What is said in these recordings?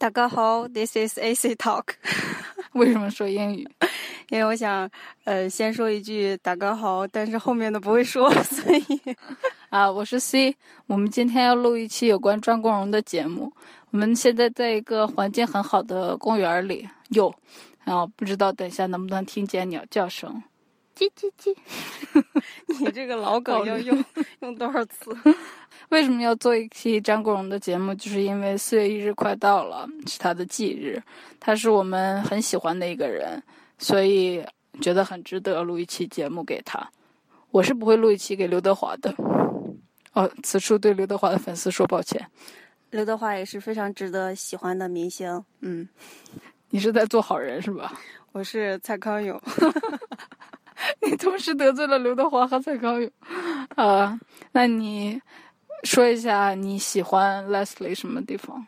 大家好，This is AC Talk。为什么说英语？因为我想，呃，先说一句“大家好”，但是后面的不会说，所以 啊，我是 C。我们今天要录一期有关张国荣的节目。我们现在在一个环境很好的公园里，有，然后不知道等一下能不能听见鸟叫声，叽叽叽。你这个老梗要用 用多少次？为什么要做一期张国荣的节目？就是因为四月一日快到了，是他的忌日，他是我们很喜欢的一个人，所以觉得很值得录一期节目给他。我是不会录一期给刘德华的。哦，此处对刘德华的粉丝说抱歉。刘德华也是非常值得喜欢的明星。嗯，你是在做好人是吧？我是蔡康永。你同时得罪了刘德华和蔡康永。啊，那你。说一下你喜欢 Leslie 什么地方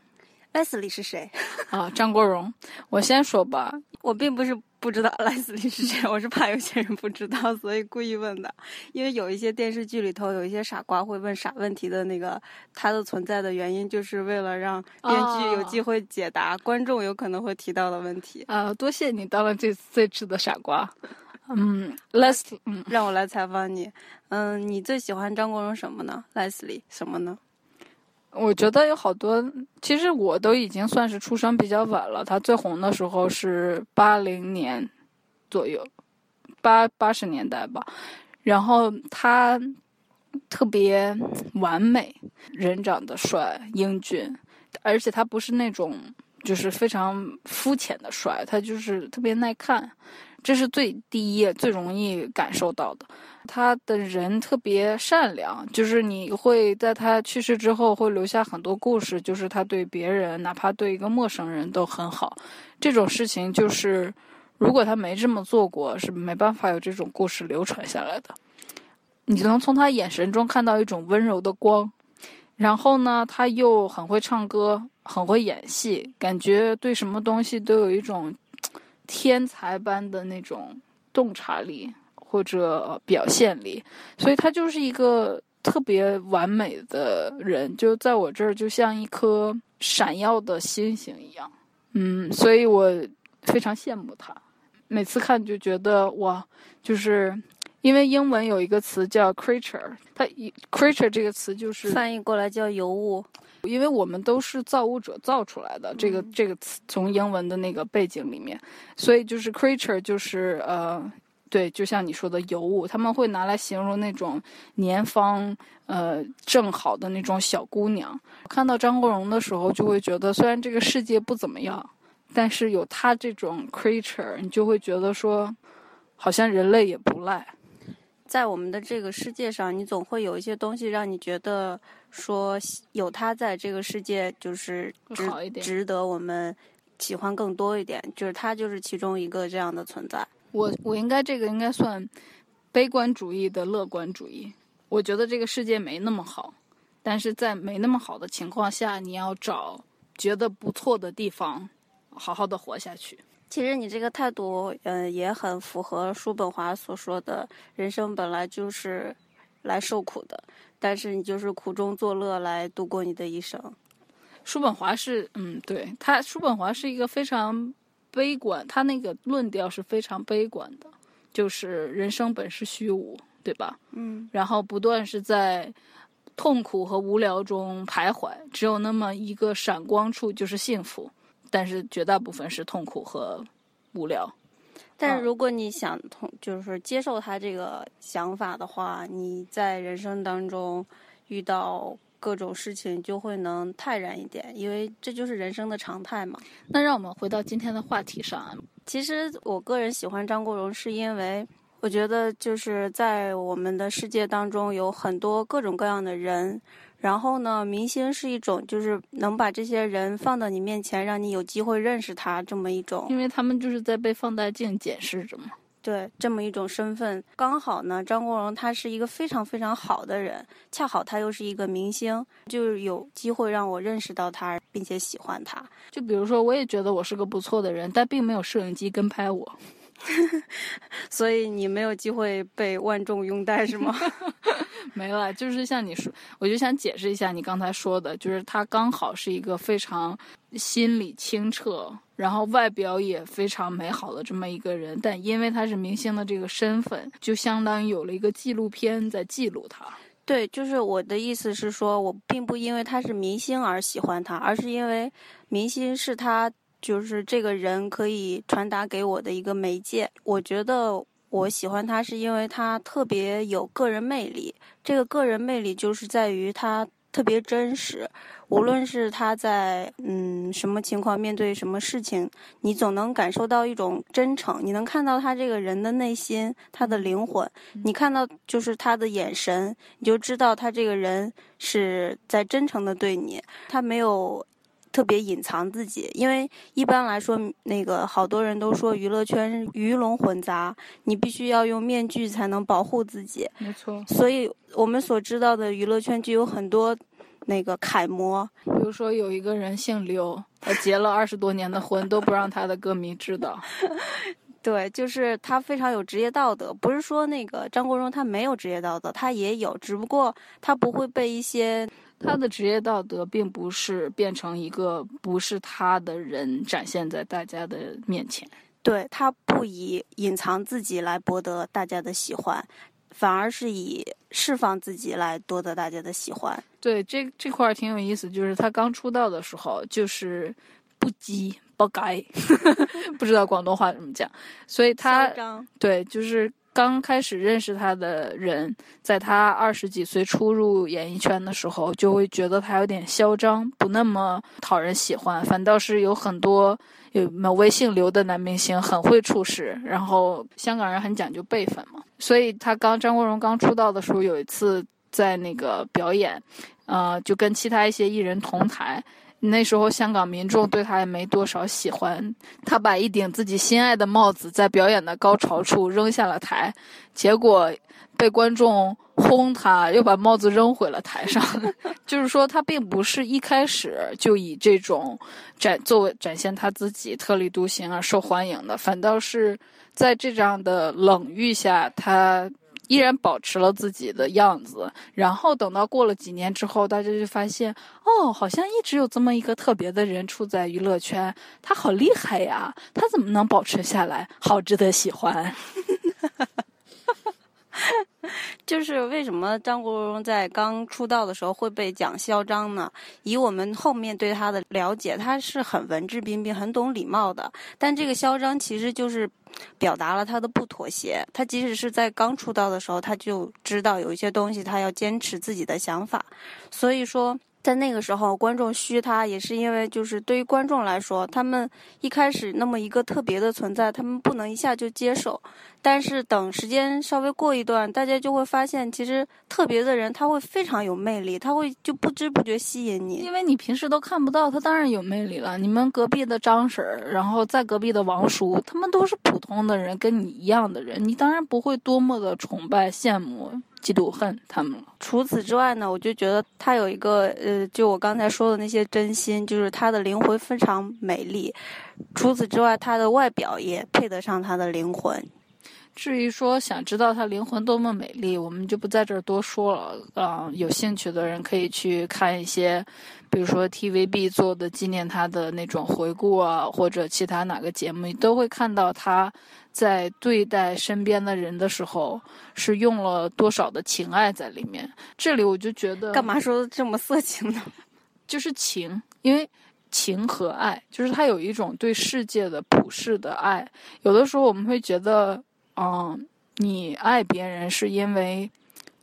？Leslie 是谁？啊，张国荣。我先说吧，我并不是不知道 Leslie 是谁，我是怕有些人不知道，所以故意问的。因为有一些电视剧里头有一些傻瓜会问傻问题的那个，他的存在的原因就是为了让编剧有机会解答、哦、观众有可能会提到的问题。啊，多谢你当了这这次的傻瓜。嗯，Leslie，嗯，让我来采访你。嗯，你最喜欢张国荣什么呢？Leslie 什么呢？我觉得有好多，其实我都已经算是出生比较晚了。他最红的时候是八零年左右，八八十年代吧。然后他特别完美，人长得帅、英俊，而且他不是那种就是非常肤浅的帅，他就是特别耐看。这是最第一、最容易感受到的。他的人特别善良，就是你会在他去世之后会留下很多故事，就是他对别人，哪怕对一个陌生人都很好。这种事情就是，如果他没这么做过，是没办法有这种故事流传下来的。你能从他眼神中看到一种温柔的光，然后呢，他又很会唱歌，很会演戏，感觉对什么东西都有一种。天才般的那种洞察力或者表现力，所以他就是一个特别完美的人，就在我这儿就像一颗闪耀的星星一样。嗯，所以我非常羡慕他，每次看就觉得哇，就是因为英文有一个词叫 creature，它 creature 这个词就是翻译过来叫尤物。因为我们都是造物者造出来的，这个这个词从英文的那个背景里面，所以就是 creature 就是呃，对，就像你说的尤物，他们会拿来形容那种年方呃正好的那种小姑娘。看到张国荣的时候，就会觉得虽然这个世界不怎么样，但是有他这种 creature，你就会觉得说，好像人类也不赖。在我们的这个世界上，你总会有一些东西让你觉得说有他在这个世界就是值值得我们喜欢更多一点，就是他就是其中一个这样的存在。我我应该这个应该算悲观主义的乐观主义。我觉得这个世界没那么好，但是在没那么好的情况下，你要找觉得不错的地方，好好的活下去。其实你这个态度，嗯、呃，也很符合叔本华所说的“人生本来就是来受苦的”，但是你就是苦中作乐来度过你的一生。叔本华是，嗯，对他，叔本华是一个非常悲观，他那个论调是非常悲观的，就是人生本是虚无，对吧？嗯，然后不断是在痛苦和无聊中徘徊，只有那么一个闪光处就是幸福。但是绝大部分是痛苦和无聊。但是如果你想通，就是接受他这个想法的话，你在人生当中遇到各种事情就会能泰然一点，因为这就是人生的常态嘛。那让我们回到今天的话题上。其实我个人喜欢张国荣，是因为我觉得就是在我们的世界当中有很多各种各样的人，然后呢，明星是一种就是能把这些人放到你面前，让你有机会认识他这么一种，因为他们就是在被放大镜检视着嘛。对，这么一种身份，刚好呢，张国荣他是一个非常非常好的人，恰好他又是一个明星，就有机会让我认识到他，并且喜欢他。就比如说，我也觉得我是个不错的人，但并没有摄影机跟拍我。所以你没有机会被万众拥戴是吗？没了，就是像你说，我就想解释一下你刚才说的，就是他刚好是一个非常心理清澈，然后外表也非常美好的这么一个人，但因为他是明星的这个身份，就相当于有了一个纪录片在记录他。对，就是我的意思是说，我并不因为他是明星而喜欢他，而是因为明星是他。就是这个人可以传达给我的一个媒介。我觉得我喜欢他，是因为他特别有个人魅力。这个个人魅力就是在于他特别真实。无论是他在嗯什么情况面对什么事情，你总能感受到一种真诚。你能看到他这个人的内心，他的灵魂。你看到就是他的眼神，你就知道他这个人是在真诚的对你。他没有。特别隐藏自己，因为一般来说，那个好多人都说娱乐圈鱼龙混杂，你必须要用面具才能保护自己。没错。所以我们所知道的娱乐圈就有很多那个楷模，比如说有一个人姓刘，他结了二十多年的婚都不让他的歌迷知道。对，就是他非常有职业道德，不是说那个张国荣他没有职业道德，他也有，只不过他不会被一些。他的职业道德并不是变成一个不是他的人展现在大家的面前，对他不以隐藏自己来博得大家的喜欢，反而是以释放自己来夺得大家的喜欢。对，这这块儿挺有意思，就是他刚出道的时候就是不羁不该，不知道广东话怎么讲，所以他对就是。刚开始认识他的人，在他二十几岁初入演艺圈的时候，就会觉得他有点嚣张，不那么讨人喜欢。反倒是有很多有某位姓刘的男明星很会处事，然后香港人很讲究辈分嘛。所以他刚张国荣刚出道的时候，有一次在那个表演，呃，就跟其他一些艺人同台。那时候香港民众对他也没多少喜欢，他把一顶自己心爱的帽子在表演的高潮处扔下了台，结果被观众轰他，又把帽子扔回了台上。就是说，他并不是一开始就以这种展作为展现他自己特立独行而受欢迎的，反倒是在这样的冷遇下，他。依然保持了自己的样子，然后等到过了几年之后，大家就发现，哦，好像一直有这么一个特别的人处在娱乐圈，他好厉害呀，他怎么能保持下来？好值得喜欢。就是为什么张国荣在刚出道的时候会被讲嚣张呢？以我们后面对他的了解，他是很文质彬彬、很懂礼貌的。但这个嚣张其实就是表达了他的不妥协。他即使是在刚出道的时候，他就知道有一些东西他要坚持自己的想法。所以说。在那个时候，观众虚他，也是因为就是对于观众来说，他们一开始那么一个特别的存在，他们不能一下就接受。但是等时间稍微过一段，大家就会发现，其实特别的人他会非常有魅力，他会就不知不觉吸引你。因为你平时都看不到他，当然有魅力了。你们隔壁的张婶儿，然后在隔壁的王叔，他们都是普通的人，跟你一样的人，你当然不会多么的崇拜、羡慕。嫉妒恨他们了。除此之外呢，我就觉得他有一个呃，就我刚才说的那些真心，就是他的灵魂非常美丽。除此之外，他的外表也配得上他的灵魂。至于说想知道他灵魂多么美丽，我们就不在这儿多说了。啊，有兴趣的人可以去看一些，比如说 TVB 做的纪念他的那种回顾啊，或者其他哪个节目，你都会看到他。在对待身边的人的时候，是用了多少的情爱在里面？这里我就觉得，干嘛说这么色情呢？就是情，因为情和爱，就是他有一种对世界的普世的爱。有的时候我们会觉得，嗯，你爱别人是因为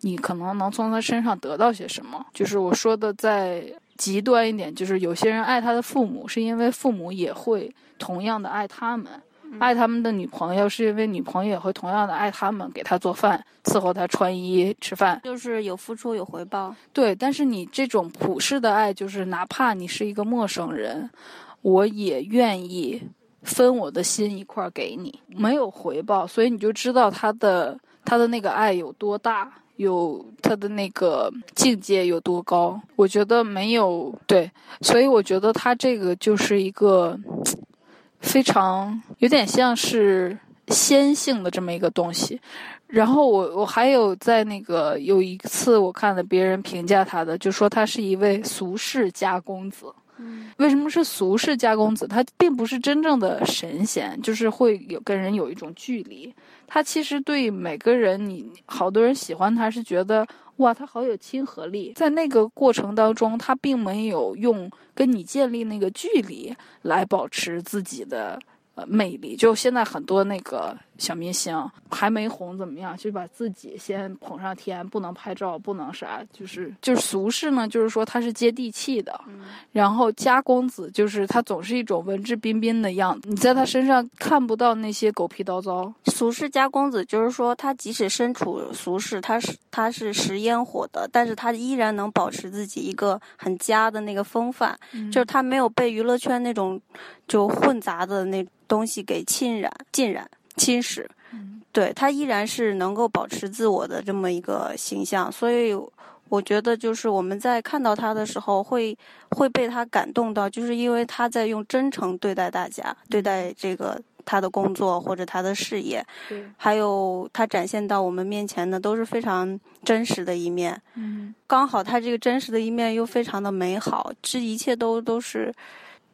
你可能能从他身上得到些什么。就是我说的再极端一点，就是有些人爱他的父母，是因为父母也会同样的爱他们。爱他们的女朋友，是因为女朋友也会同样的爱他们，给他做饭、伺候他穿衣、吃饭。就是有付出有回报。对，但是你这种普世的爱，就是哪怕你是一个陌生人，我也愿意分我的心一块给你，没有回报，所以你就知道他的他的那个爱有多大。有他的那个境界有多高？我觉得没有对，所以我觉得他这个就是一个非常有点像是仙性的这么一个东西。然后我我还有在那个有一次我看了别人评价他的，就说他是一位俗世家公子。为什么是俗世家公子？他并不是真正的神仙，就是会有跟人有一种距离。他其实对每个人，你好多人喜欢他是觉得哇，他好有亲和力。在那个过程当中，他并没有用跟你建立那个距离来保持自己的。呃，魅力就现在很多那个小明星还没红怎么样，就把自己先捧上天，不能拍照，不能啥，就是就是俗世呢，就是说他是接地气的，然后家公子就是他总是一种文质彬彬的样子，你在他身上看不到那些狗屁叨叨。俗世家公子就是说他即使身处俗世，他是他是食烟火的，但是他依然能保持自己一个很家的那个风范，就是他没有被娱乐圈那种就混杂的那。东西给浸染、浸染、侵蚀，对他依然是能够保持自我的这么一个形象，所以我觉得就是我们在看到他的时候会会被他感动到，就是因为他在用真诚对待大家，对待这个他的工作或者他的事业，还有他展现到我们面前的都是非常真实的一面。嗯，刚好他这个真实的一面又非常的美好，这一切都都是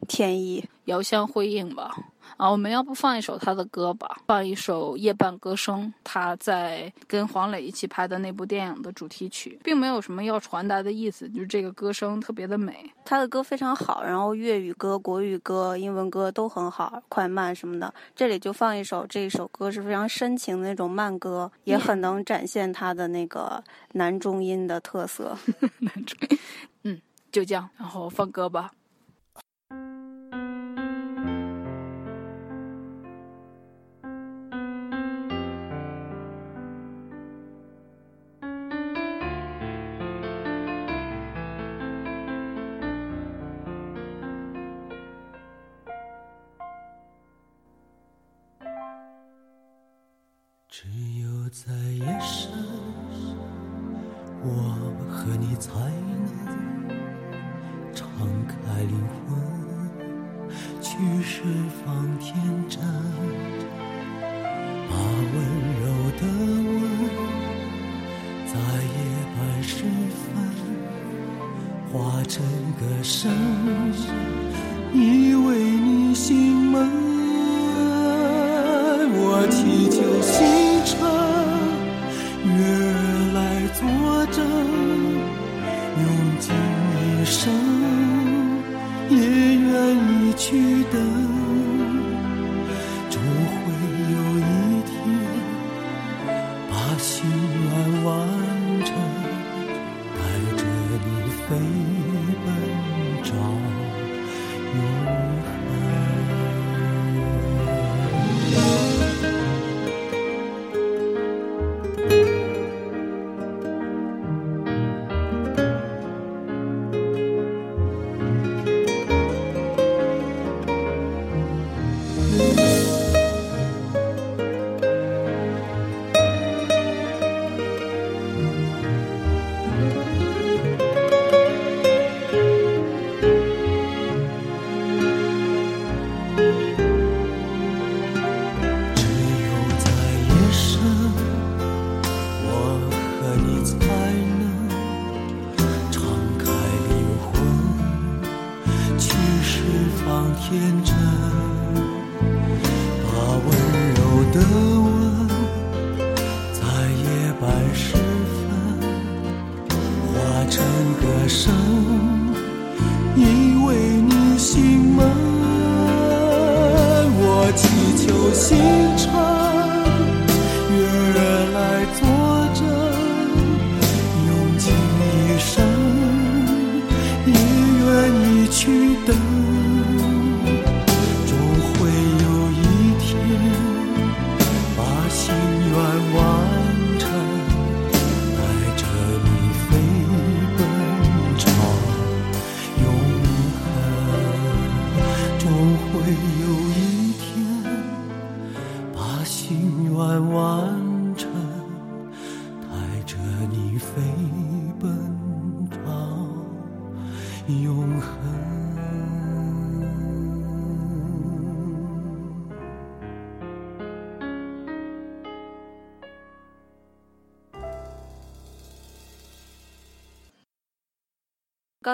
天意，遥相辉映吧。啊，我们要不放一首他的歌吧？放一首《夜半歌声》，他在跟黄磊一起拍的那部电影的主题曲，并没有什么要传达的意思，就是这个歌声特别的美。他的歌非常好，然后粤语歌、国语歌、英文歌都很好，快慢什么的。这里就放一首，这一首歌是非常深情的那种慢歌，也很能展现他的那个男中音的特色。男中音，嗯，就这样，然后放歌吧。只有在夜深，我和你才能敞开灵魂，去释放天真，把温柔的吻，在夜半时分化成歌声，依偎你心门，我祈求星辰月儿来作证，用尽一生也愿意去等。天。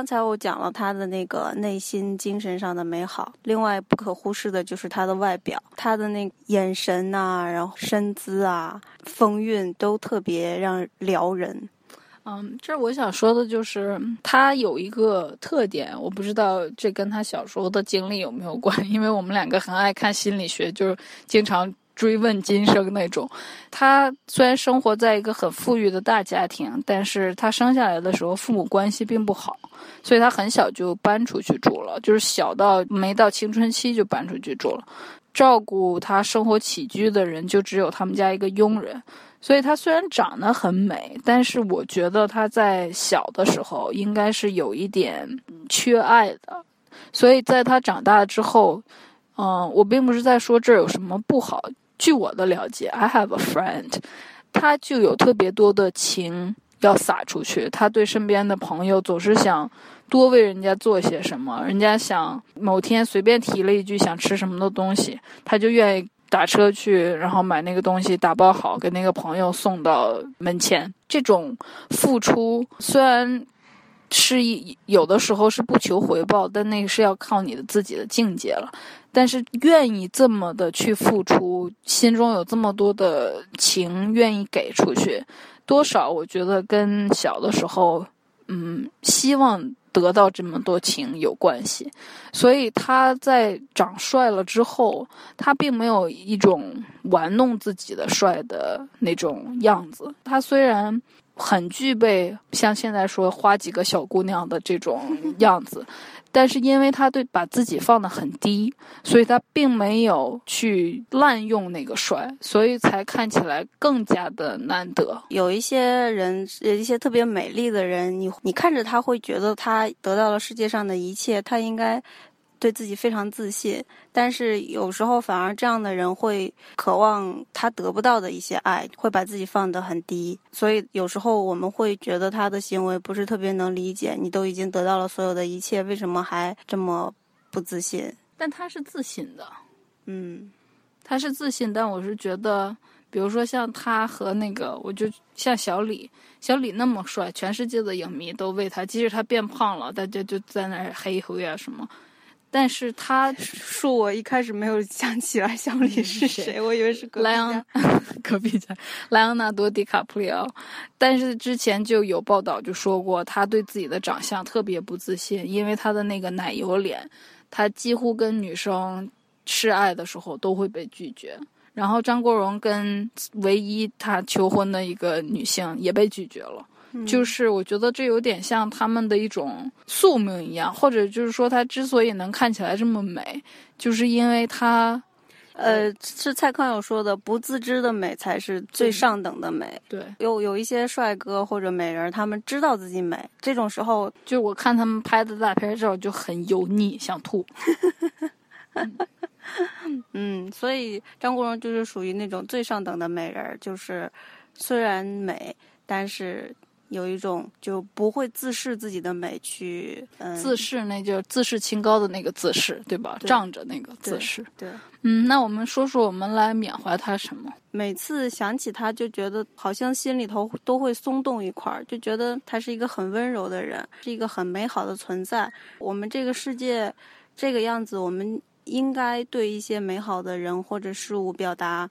刚才我讲了他的那个内心、精神上的美好，另外不可忽视的就是他的外表，他的那眼神呐、然后身姿啊、风韵都特别让撩人。嗯，这我想说的就是，他有一个特点，我不知道这跟他小时候的经历有没有关，因为我们两个很爱看心理学，就是经常追问今生那种。他虽然生活在一个很富裕的大家庭，但是他生下来的时候父母关系并不好，所以他很小就搬出去住了，就是小到没到青春期就搬出去住了。照顾他生活起居的人就只有他们家一个佣人。所以她虽然长得很美，但是我觉得她在小的时候应该是有一点缺爱的。所以在她长大之后，嗯、我并不是在说这有什么不好。据我的了解，I have a friend，他就有特别多的情要撒出去。他对身边的朋友总是想多为人家做些什么，人家想某天随便提了一句想吃什么的东西，他就愿意打车去，然后买那个东西，打包好给那个朋友送到门前。这种付出虽然是一有的时候是不求回报，但那个是要靠你的自己的境界了。但是愿意这么的去付出，心中有这么多的情愿意给出去，多少我觉得跟小的时候，嗯，希望得到这么多情有关系。所以他在长帅了之后，他并没有一种玩弄自己的帅的那种样子。他虽然很具备像现在说花几个小姑娘的这种 样子，但是因为他对把自己放得很低，所以他并没有去滥用那个帅，所以才看起来更加的难得。有一些人，有一些特别美丽的人，你你看着他会觉得他得到了世界上的一切，他应该对自己非常自信。但是有时候反而这样的人会渴望他得不到的一些爱，会把自己放得很低。所以有时候我们会觉得他的行为不是特别能理解。你都已经得到了所有的一切，为什么还这么不自信？但他是自信的，嗯他是自信，但我是觉得，比如说像他和那个，我就像小李，小李那么帅，全世界的影迷都为他，即使他变胖了，大家就在那儿黑灰啊什么。但是他说我一开始没有想起来小李是谁谁，我以为是莱昂家。隔壁家莱昂纳多·迪卡普里奥，但是之前就有报道就说过，他对自己的长相特别不自信，因为他的那个奶油脸，他几乎跟女生示爱的时候都会被拒绝。然后张国荣跟唯一他求婚的一个女性也被拒绝了。就是我觉得这有点像他们的一种宿命一样，或者就是说他之所以能看起来这么美，就是因为他呃，是蔡康永说的，不自知的美才是最上等的美。对，有有一些帅哥或者美人，他们知道自己美，这种时候，就我看他们拍的大片照就很油腻，想吐。嗯，所以张国荣就是属于那种最上等的美人，就是虽然美，但是有一种就不会自视自己的美去，嗯，自视那就自视清高的那个自视，对吧？对仗着那个自视。对。嗯，那我们说说我们来缅怀他什么？每次想起他，就觉得好像心里头都会松动一块儿，就觉得他是一个很温柔的人，是一个很美好的存在。我们这个世界这个样子，我们应该对一些美好的人或者事物表达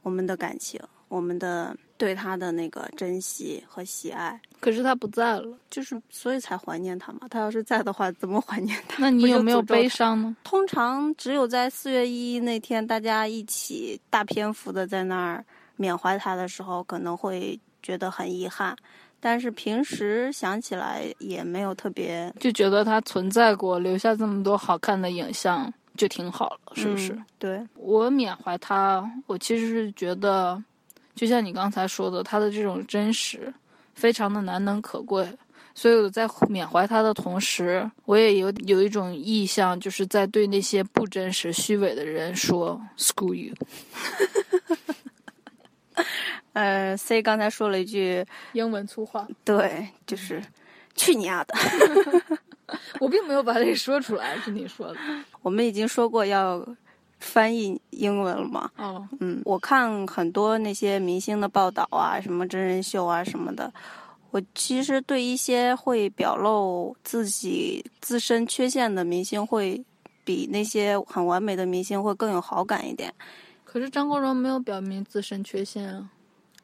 我们的感情，我们的对他的那个珍惜和喜爱，可是他不在了，就是所以才怀念他嘛。他要是在的话，怎么怀念他？那你有没有悲伤呢？通常只有在四月一日那天，大家一起大篇幅的在那儿缅怀他的时候，可能会觉得很遗憾。但是平时想起来也没有特别，就觉得他存在过，留下这么多好看的影像，就挺好了，是不是？嗯对，我缅怀他，我其实是觉得，就像你刚才说的，他的这种真实，非常的难能可贵。所以我在缅怀他的同时，我也有有一种意向，就是在对那些不真实、虚伪的人说 “screw you”。呃，C 刚才说了一句，英文粗话。对，就是去你丫的。我并没有把这个说出来，是你说的。我们已经说过要翻译英文了嘛？哦，嗯，我看很多那些明星的报道啊，什么真人秀啊什么的，我其实对一些会表露自己自身缺陷的明星，会比那些很完美的明星会更有好感一点。可是张国荣没有表明自身缺陷啊。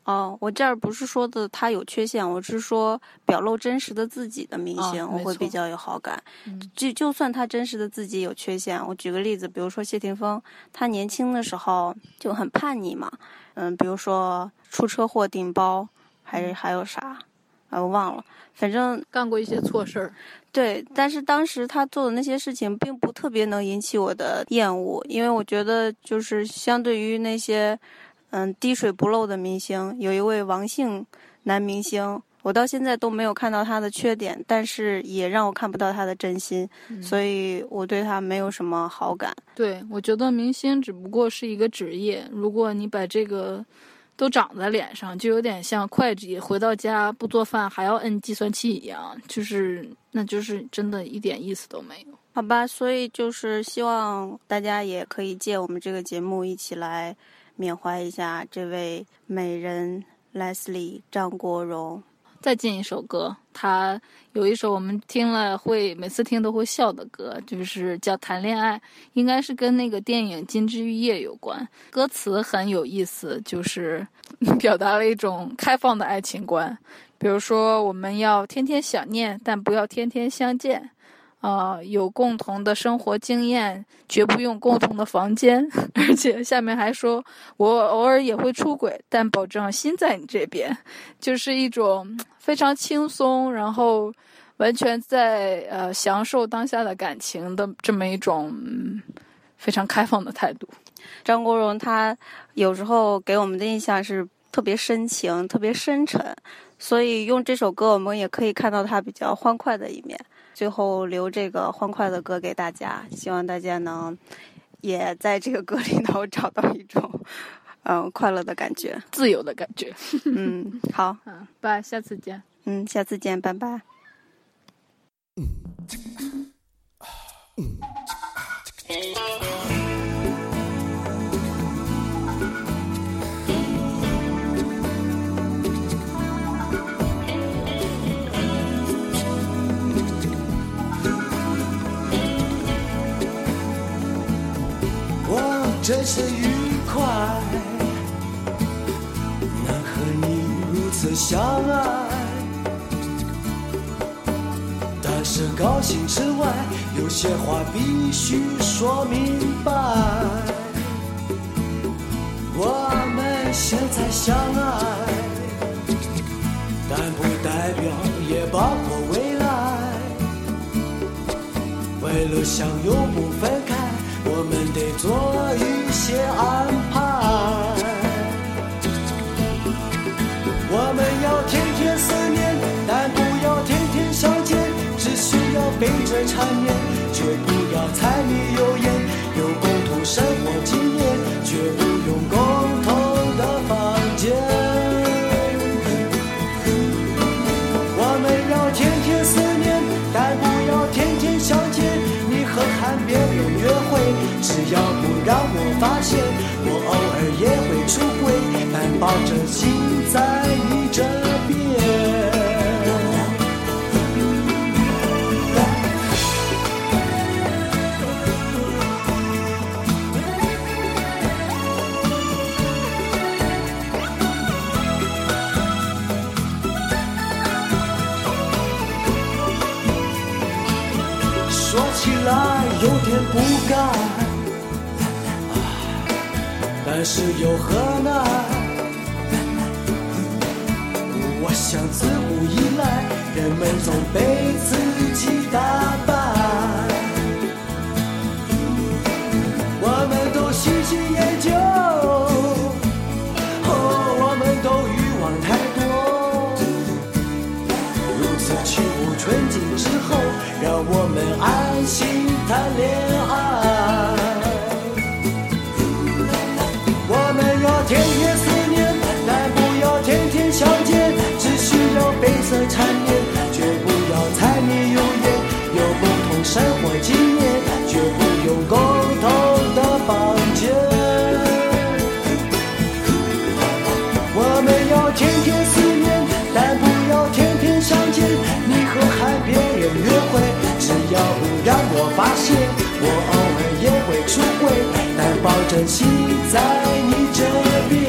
哦，我这儿不是说的他有缺陷，我是说表露真实的自己的明星，哦我会比较有好感。嗯就就算他真实的自己有缺陷，我举个例子，比如说谢霆锋，他年轻的时候就很叛逆嘛，嗯，比如说出车祸顶包，还是还有啥，啊，我忘了，反正干过一些错事儿。对，但是当时他做的那些事情并不特别能引起我的厌恶，因为我觉得就是相对于那些嗯滴水不漏的明星，有一位王姓男明星，我到现在都没有看到他的缺点，但是也让我看不到他的真心，所以我对他没有什么好感。对，我觉得明星只不过是一个职业，如果你把这个都长在脸上，就有点像会计回到家不做饭还要摁计算器一样，就是那就是真的一点意思都没有。好吧，所以就是希望大家也可以借我们这个节目一起来缅怀一下这位美人 Leslie 张国荣。再进一首歌，他有一首我们听了会每次听都会笑的歌，就是叫《谈恋爱》，应该是跟那个电影《金枝玉叶》有关。歌词很有意思，就是 表达了一种开放的爱情观，比如说我们要天天想念，但不要天天相见。呃，有共同的生活经验，绝不用共同的房间。而且下面还说，我偶尔也会出轨，但保证心在你这边。就是一种非常轻松，然后完全在呃享受当下的感情的这么一种、嗯、非常开放的态度。张国荣他有时候给我们的印象是特别深情、特别深沉，所以用这首歌我们也可以看到他比较欢快的一面。最后留这个欢快的歌给大家，希望大家能也在这个歌里头找到一种嗯快乐的感觉，自由的感觉。嗯，好，嗯，拜，下次见。嗯，下次见，拜拜。我真是愉快，能和你如此相爱。但是高兴之外，有些话必须说明白。我们现在相爱，但不代表也包括未来。为了相拥不分开。我们得做一些安排。我们要天天思念，但不要天天相见。只需要背着缠绵，绝不要柴米油盐。有共同生活经验，绝不只要不让我发现，我偶尔也会出轨，但抱着心在你这边。说起来有点不甘。但是又何奈？我想自古以来，人们总被自己打败。我们都喜新厌旧，哦，我们都欲望太多。如此去无纯净之后，让我们安心谈恋爱。让我发现，我偶尔也会出轨，但保证心在你这边。